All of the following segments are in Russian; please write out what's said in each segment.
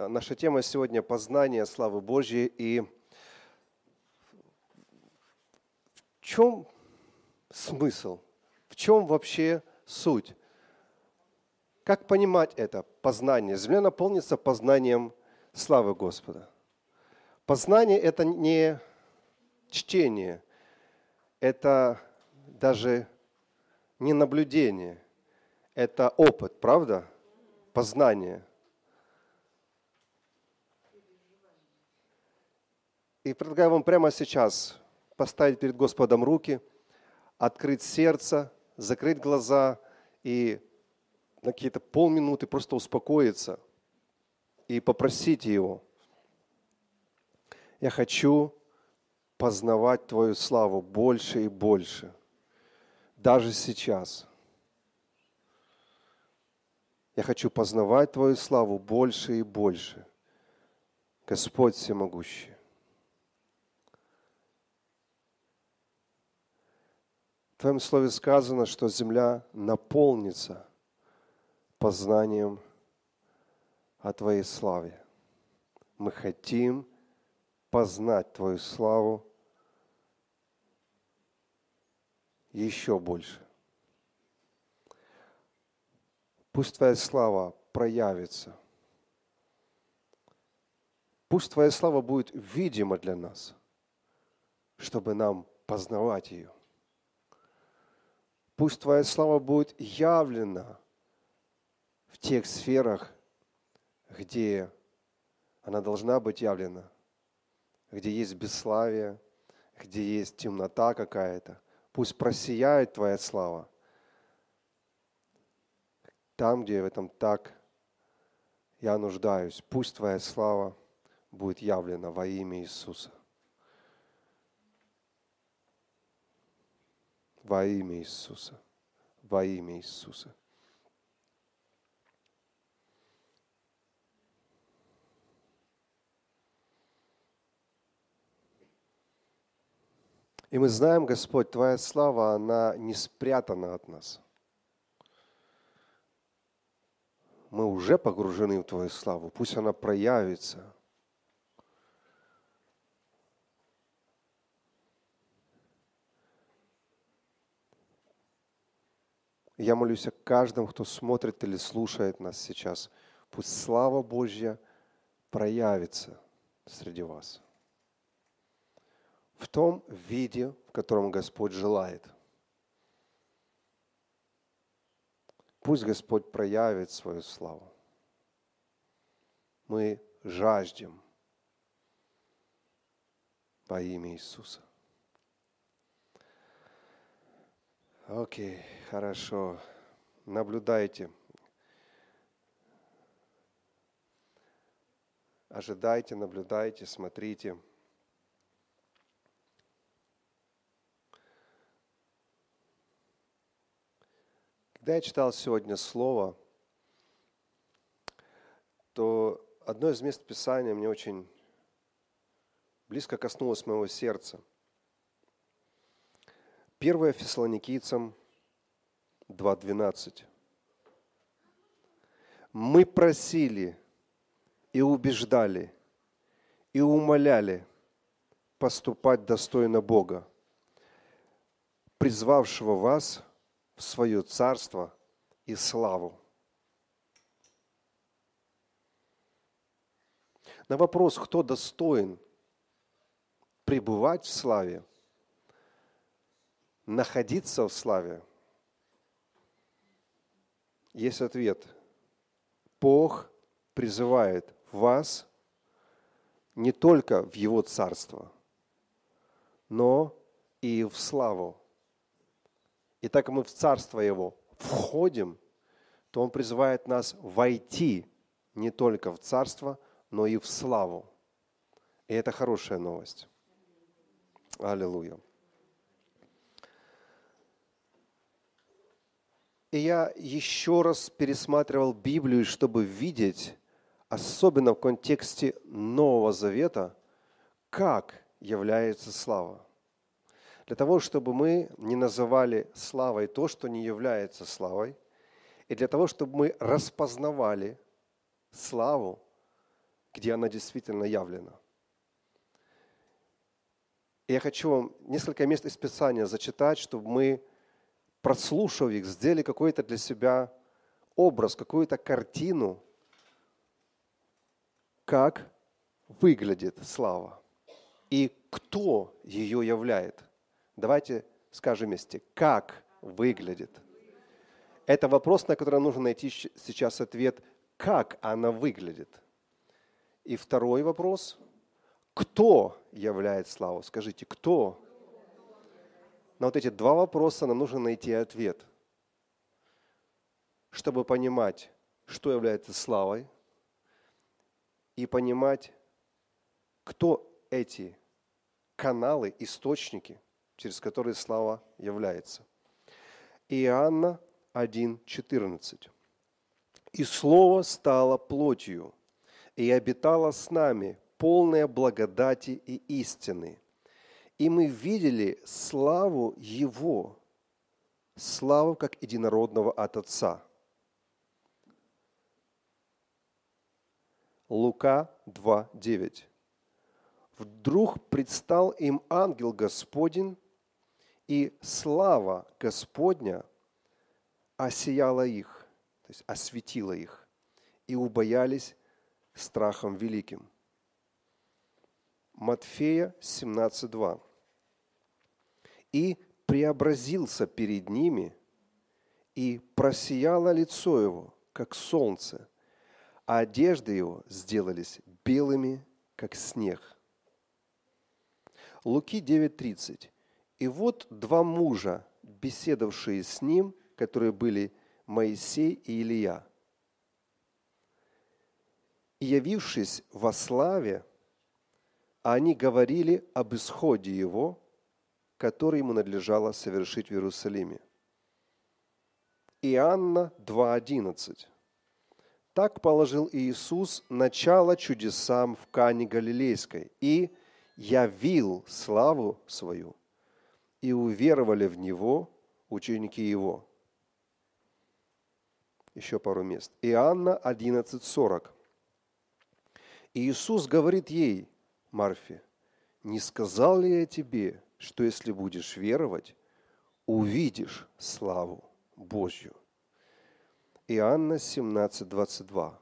Э, наша тема сегодня – познание славы Божьей. И в чем смысл? В чем вообще суть? Как понимать это познание? Земля наполнится познанием славы Господа. Познание – это не чтение, это даже не наблюдение, это опыт, правда? Познание – И предлагаю вам прямо сейчас поставить перед Господом руки, открыть сердце, закрыть глаза и на какие-то полминуты просто успокоиться и попросить Его. Я хочу познавать Твою славу больше и больше, даже сейчас. Я хочу познавать Твою славу больше и больше. Господь всемогущий. В Твоем Слове сказано, что земля наполнится познанием о Твоей славе. Мы хотим познать Твою славу еще больше. Пусть Твоя слава проявится. Пусть Твоя слава будет видима для нас, чтобы нам познавать ее. Пусть Твоя слава будет явлена в тех сферах, где она должна быть явлена, где есть бесславие, где есть темнота какая-то. Пусть просияет Твоя слава. Там, где в этом так я нуждаюсь, пусть Твоя слава будет явлена во имя Иисуса. Во имя Иисуса. Во имя Иисуса. И мы знаем, Господь, Твоя слава, она не спрятана от нас. Мы уже погружены в Твою славу. Пусть она проявится – Я молюсь о каждом, кто смотрит или слушает нас сейчас. Пусть слава Божья проявится среди вас. В том виде, в котором Господь желает. Пусть Господь проявит свою славу. Мы жаждем во имя Иисуса. Окей, хорошо. Наблюдайте. Ожидайте, наблюдайте, смотрите. Когда я читал сегодня Слово, то одно из мест Писания мне очень близко коснулось моего сердца – 1 Фессалоникийцам 2.12. Мы просили и убеждали, и умоляли поступать достойно Бога, призвавшего вас в свое царство и славу. На вопрос, кто достоин пребывать в славе, находиться в славе? Есть ответ. Бог призывает вас не только в Его Царство, но и в славу. И так как мы в Царство Его входим, то Он призывает нас войти не только в Царство, но и в славу. И это хорошая новость. Аллилуйя. И я еще раз пересматривал Библию, чтобы видеть, особенно в контексте Нового Завета, как является слава. Для того, чтобы мы не называли славой то, что не является славой, и для того, чтобы мы распознавали славу где она действительно явлена. И я хочу вам несколько мест из Писания зачитать, чтобы мы, прослушав их, сделали какой-то для себя образ, какую-то картину, как выглядит слава и кто ее являет. Давайте скажем вместе, как выглядит. Это вопрос, на который нужно найти сейчас ответ, как она выглядит. И второй вопрос, кто являет славу? Скажите, кто? На вот эти два вопроса нам нужно найти ответ, чтобы понимать, что является славой, и понимать, кто эти каналы, источники, через которые слава является. Иоанна 1.14. «И Слово стало плотью, и обитало с нами, полное благодати и истины. И мы видели славу Его, славу как единородного от Отца». Лука 2.9. Вдруг предстал им ангел Господень, и слава Господня осияла их, то есть осветила их, и убоялись страхом великим. Матфея 17.2. И преобразился перед ними, и просияло лицо его, как солнце, а одежды его сделались белыми, как снег. Луки 9.30. И вот два мужа, беседовавшие с ним, которые были Моисей и Илия. И явившись во славе, они говорили об исходе его, который ему надлежало совершить в Иерусалиме. Иоанна 2.11. Так положил Иисус начало чудесам в Кане Галилейской и явил славу свою, и уверовали в Него ученики Его – еще пару мест. Иоанна 11.40. Иисус говорит ей, Марфе, не сказал ли я тебе, что если будешь веровать, увидишь славу Божью? Иоанна 17.22.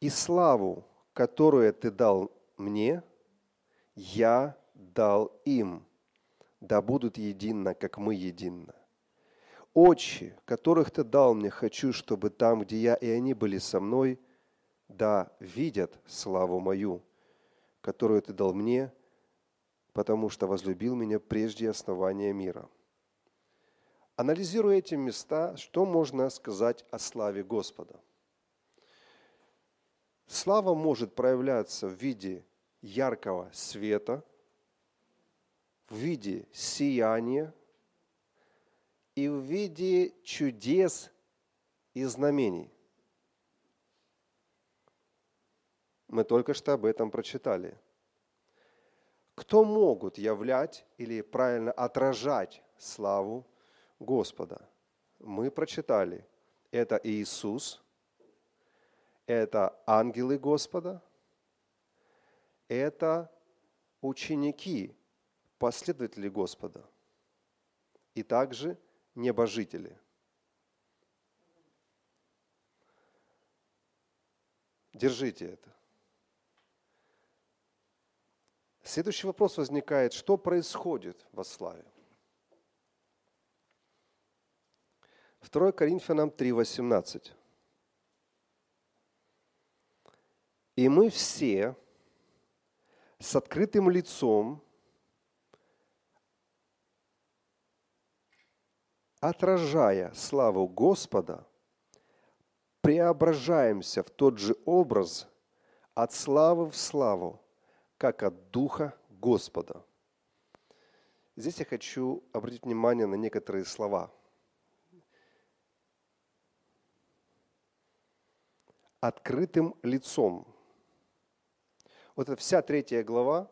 И славу, которую ты дал мне, я дал им, да будут едино, как мы едино очи, которых Ты дал мне, хочу, чтобы там, где я и они были со мной, да видят славу мою, которую Ты дал мне, потому что возлюбил меня прежде основания мира. Анализируя эти места, что можно сказать о славе Господа? Слава может проявляться в виде яркого света, в виде сияния – и в виде чудес и знамений. Мы только что об этом прочитали. Кто могут являть или правильно отражать славу Господа? Мы прочитали. Это Иисус, это ангелы Господа, это ученики, последователи Господа. И также – небожители. Держите это. Следующий вопрос возникает, что происходит во славе? 2 Коринфянам 3,18. И мы все с открытым лицом отражая славу Господа, преображаемся в тот же образ от славы в славу, как от Духа Господа. Здесь я хочу обратить внимание на некоторые слова. Открытым лицом. Вот эта вся третья глава,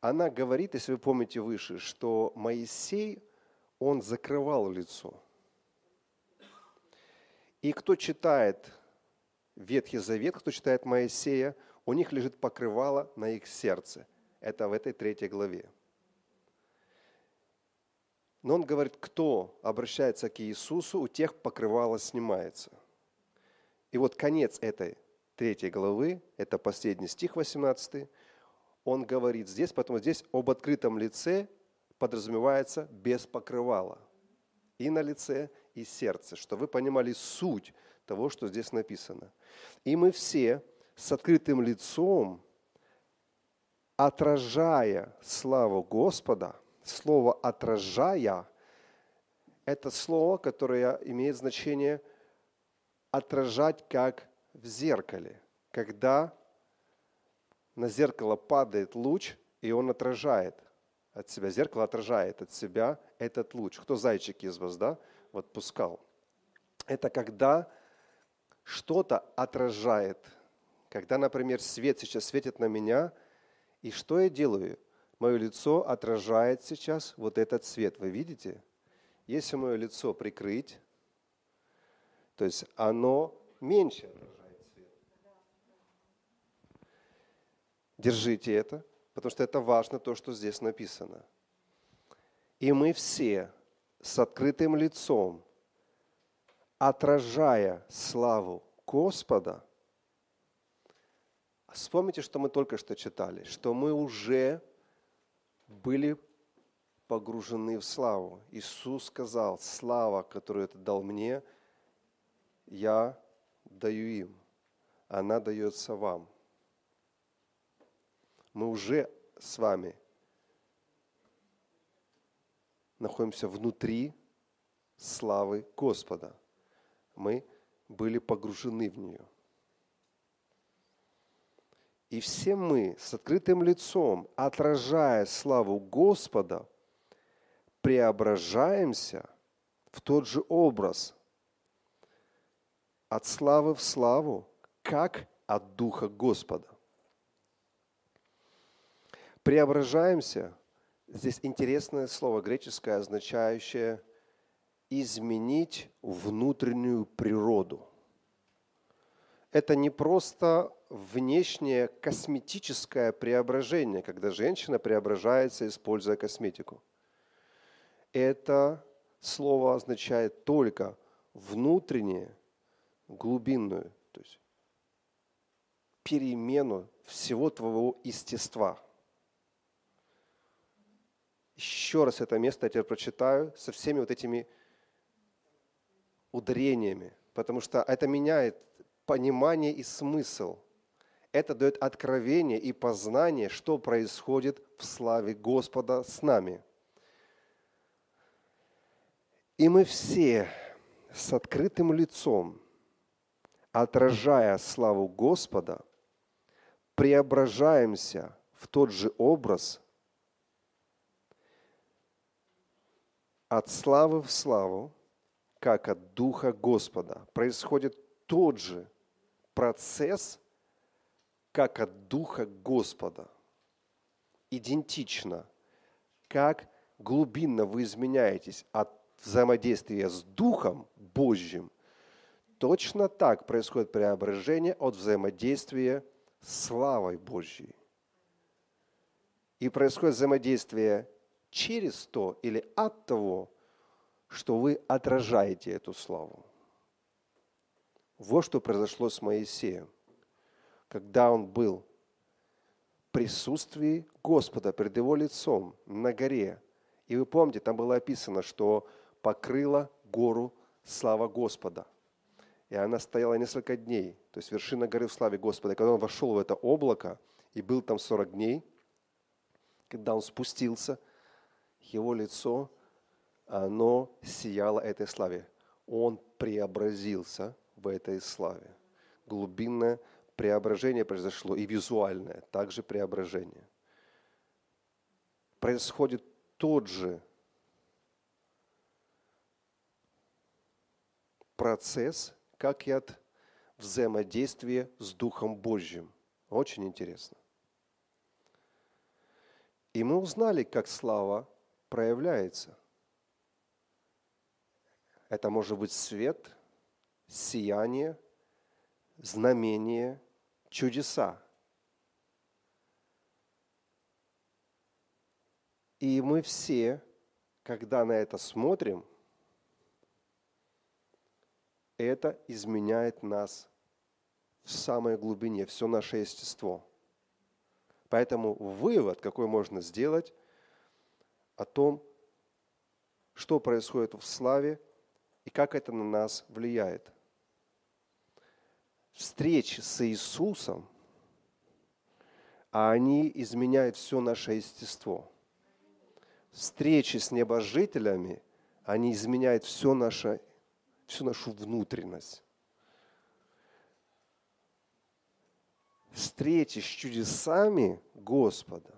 она говорит, если вы помните выше, что Моисей – он закрывал лицо. И кто читает Ветхий Завет, кто читает Моисея, у них лежит покрывало на их сердце. Это в этой третьей главе. Но он говорит, кто обращается к Иисусу, у тех покрывало снимается. И вот конец этой третьей главы, это последний стих 18, он говорит здесь, потому здесь об открытом лице подразумевается без покрывала. И на лице, и сердце, что вы понимали суть того, что здесь написано. И мы все с открытым лицом, отражая славу Господа, слово «отражая» – это слово, которое имеет значение отражать как в зеркале. Когда на зеркало падает луч, и он отражает от себя, зеркало отражает от себя этот луч. Кто зайчик из вас, да, вот пускал? Это когда что-то отражает. Когда, например, свет сейчас светит на меня, и что я делаю? Мое лицо отражает сейчас вот этот свет. Вы видите? Если мое лицо прикрыть, то есть оно меньше отражает свет. Держите это, потому что это важно, то, что здесь написано. И мы все с открытым лицом, отражая славу Господа, вспомните, что мы только что читали, что мы уже были погружены в славу. Иисус сказал, слава, которую ты дал мне, я даю им, она дается вам. Мы уже с вами находимся внутри славы Господа. Мы были погружены в нее. И все мы с открытым лицом, отражая славу Господа, преображаемся в тот же образ, от славы в славу, как от Духа Господа. Преображаемся, здесь интересное слово греческое, означающее изменить внутреннюю природу. Это не просто внешнее косметическое преображение, когда женщина преображается, используя косметику. Это слово означает только внутреннее, глубинную, то есть перемену всего твоего естества. Еще раз это место я теперь прочитаю со всеми вот этими ударениями, потому что это меняет понимание и смысл. Это дает откровение и познание, что происходит в славе Господа с нами. И мы все с открытым лицом, отражая славу Господа, преображаемся в тот же образ от славы в славу, как от Духа Господа. Происходит тот же процесс, как от Духа Господа. Идентично. Как глубинно вы изменяетесь от взаимодействия с Духом Божьим, точно так происходит преображение от взаимодействия с славой Божьей. И происходит взаимодействие через то или от того, что вы отражаете эту славу. Вот что произошло с Моисеем, когда он был в присутствии Господа перед его лицом на горе. И вы помните, там было описано, что покрыла гору слава Господа. И она стояла несколько дней, то есть вершина горы в славе Господа. И когда он вошел в это облако и был там 40 дней, когда он спустился, его лицо, оно сияло этой славе. Он преобразился в этой славе. Глубинное преображение произошло и визуальное, также преображение. Происходит тот же процесс, как и от взаимодействия с Духом Божьим. Очень интересно. И мы узнали, как слава проявляется. Это может быть свет, сияние, знамения, чудеса. И мы все, когда на это смотрим, это изменяет нас в самой глубине, все наше естество. Поэтому вывод, какой можно сделать о том, что происходит в славе и как это на нас влияет. Встречи с Иисусом, а они изменяют все наше естество – встречи с небожителями, они изменяют все наше, всю нашу внутренность. Встречи с чудесами Господа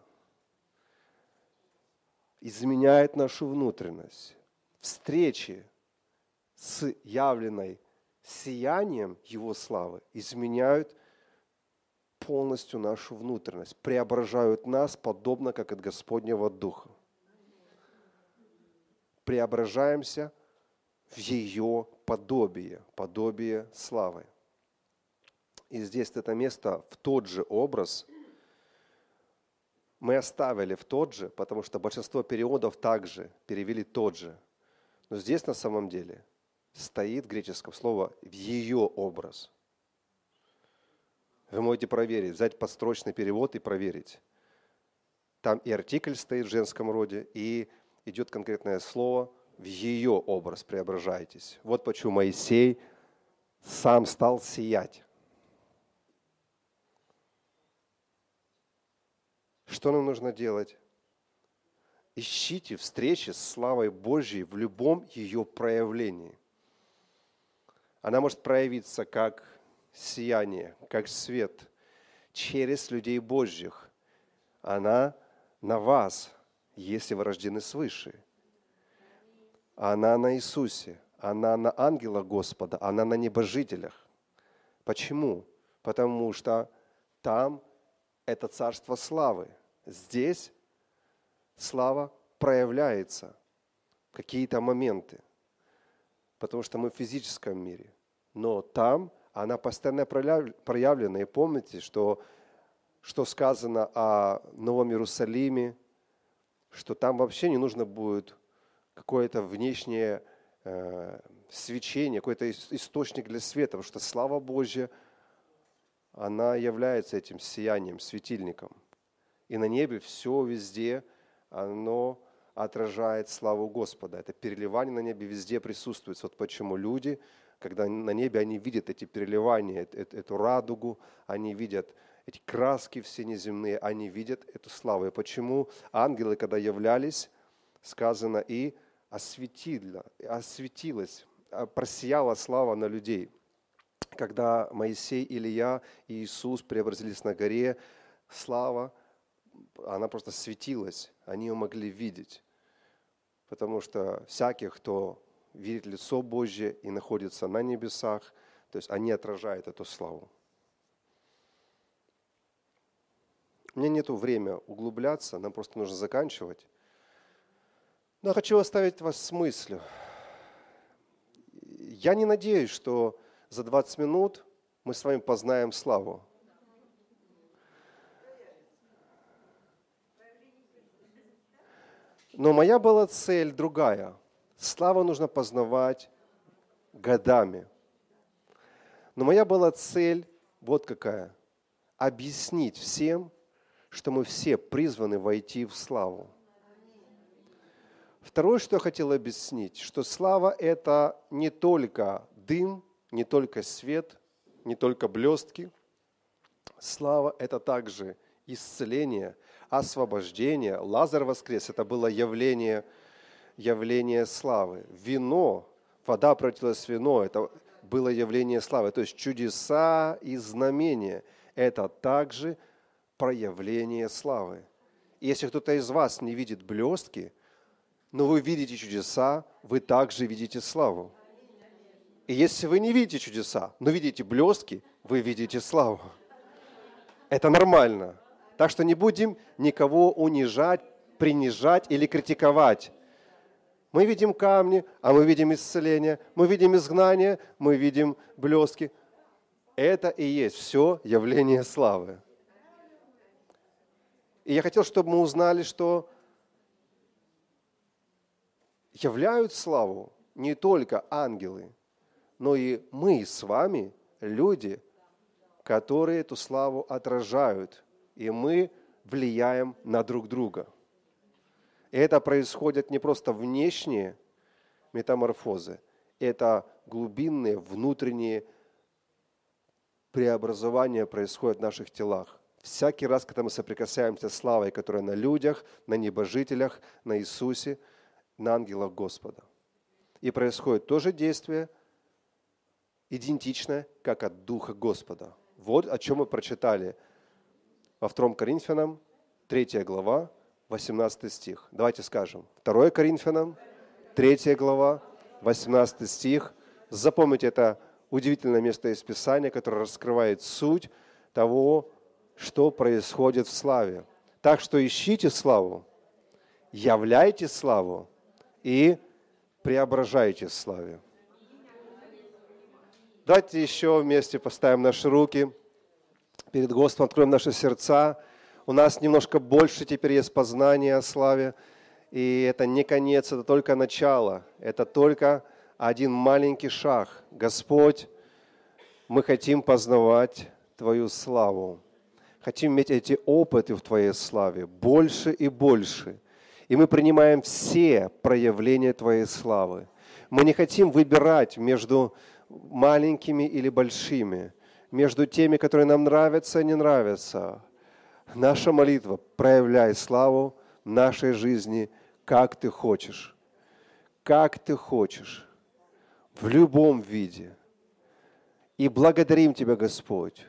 изменяет нашу внутренность. Встречи с явленной сиянием Его славы изменяют полностью нашу внутренность, преображают нас подобно, как от Господнего Духа преображаемся в ее подобие, подобие славы. И здесь это место в тот же образ мы оставили в тот же, потому что большинство переводов также перевели тот же. Но здесь на самом деле стоит в греческом слово в ее образ. Вы можете проверить, взять подстрочный перевод и проверить. Там и артикль стоит в женском роде, и идет конкретное слово, в ее образ преображайтесь. Вот почему Моисей сам стал сиять. Что нам нужно делать? Ищите встречи с славой Божьей в любом ее проявлении. Она может проявиться как сияние, как свет через людей Божьих. Она на вас – если вы рождены свыше. Она на Иисусе, она на ангела Господа, она на небожителях. Почему? Потому что там это царство славы. Здесь слава проявляется в какие-то моменты, потому что мы в физическом мире. Но там она постоянно проявлена. И помните, что, что сказано о Новом Иерусалиме, что там вообще не нужно будет какое-то внешнее э, свечение, какой-то источник для света, потому что слава Божья, она является этим сиянием, светильником. И на небе все везде, оно отражает славу Господа. Это переливание на небе везде присутствует. Вот почему люди, когда на небе они видят эти переливания, эту радугу, они видят эти краски все неземные, они видят эту славу. И почему ангелы, когда являлись, сказано, и осветила, осветилась, а, просияла слава на людей. Когда Моисей, Илья и Иисус преобразились на горе, слава, она просто светилась, они ее могли видеть. Потому что всяких, кто видит лицо Божье и находится на небесах, то есть они отражают эту славу. У меня нет времени углубляться, нам просто нужно заканчивать. Но я хочу оставить вас с мыслью. Я не надеюсь, что за 20 минут мы с вами познаем славу. Но моя была цель другая. Славу нужно познавать годами. Но моя была цель вот какая. Объяснить всем, что мы все призваны войти в славу. Второе, что я хотел объяснить, что слава – это не только дым, не только свет, не только блестки. Слава – это также исцеление, освобождение. Лазар воскрес – это было явление, явление славы. Вино, вода превратилась в вино – это было явление славы. То есть чудеса и знамения – это также проявление славы. И если кто-то из вас не видит блестки, но вы видите чудеса, вы также видите славу. И если вы не видите чудеса, но видите блестки, вы видите славу. Это нормально. Так что не будем никого унижать, принижать или критиковать. Мы видим камни, а мы видим исцеление, мы видим изгнание, мы видим блестки. Это и есть все явление славы. И я хотел, чтобы мы узнали, что являют славу не только ангелы, но и мы с вами, люди, которые эту славу отражают, и мы влияем на друг друга. И это происходит не просто внешние метаморфозы, это глубинные внутренние преобразования происходят в наших телах. Всякий раз, когда мы соприкасаемся с славой, которая на людях, на небожителях, на Иисусе, на ангелах Господа. И происходит то же действие, идентичное, как от Духа Господа. Вот о чем мы прочитали во 2 Коринфянам, 3 глава, 18 стих. Давайте скажем. 2 Коринфянам, 3 глава, 18 стих. Запомните это удивительное место из Писания, которое раскрывает суть того, что происходит в славе. Так что ищите славу, являйте славу и преображайте славе. Давайте еще вместе поставим наши руки перед Господом, откроем наши сердца. У нас немножко больше теперь есть познания о славе. И это не конец, это только начало. Это только один маленький шаг. Господь, мы хотим познавать Твою славу. Хотим иметь эти опыты в Твоей славе больше и больше. И мы принимаем все проявления Твоей славы. Мы не хотим выбирать между маленькими или большими, между теми, которые нам нравятся и не нравятся. Наша молитва – проявляй славу нашей жизни, как ты хочешь. Как ты хочешь в любом виде. И благодарим Тебя, Господь,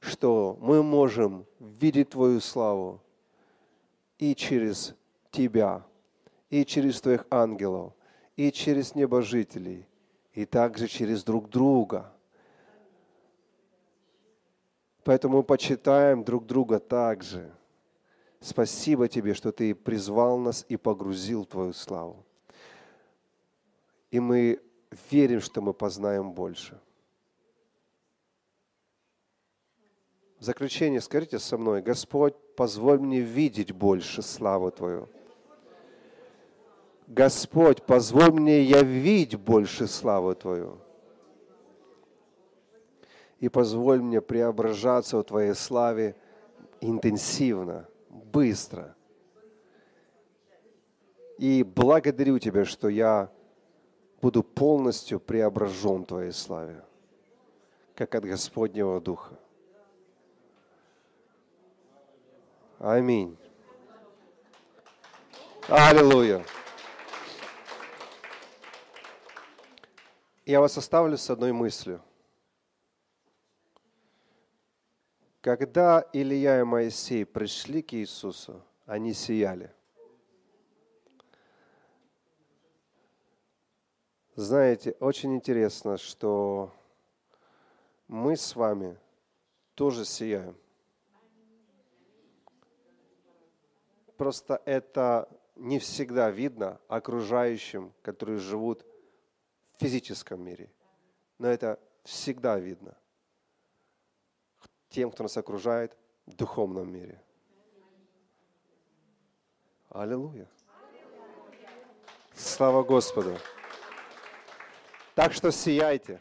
что мы можем видеть Твою славу и через Тебя, и через Твоих ангелов, и через небожителей, и также через друг друга. Поэтому почитаем друг друга также. Спасибо Тебе, что Ты призвал нас и погрузил Твою славу. И мы верим, что мы познаем больше. В заключение скажите со мной, Господь, позволь мне видеть больше славу Твою. Господь, позволь мне явить больше славу Твою. И позволь мне преображаться в Твоей славе интенсивно, быстро. И благодарю Тебя, что я буду полностью преображен Твоей славе, как от Господнего Духа. Аминь. Аллилуйя. Я вас оставлю с одной мыслью. Когда Илья и Моисей пришли к Иисусу, они сияли – Знаете, очень интересно, что мы с вами тоже сияем. Просто это не всегда видно окружающим, которые живут в физическом мире. Но это всегда видно тем, кто нас окружает в духовном мире. Аллилуйя. Слава Господу. Так что сияйте.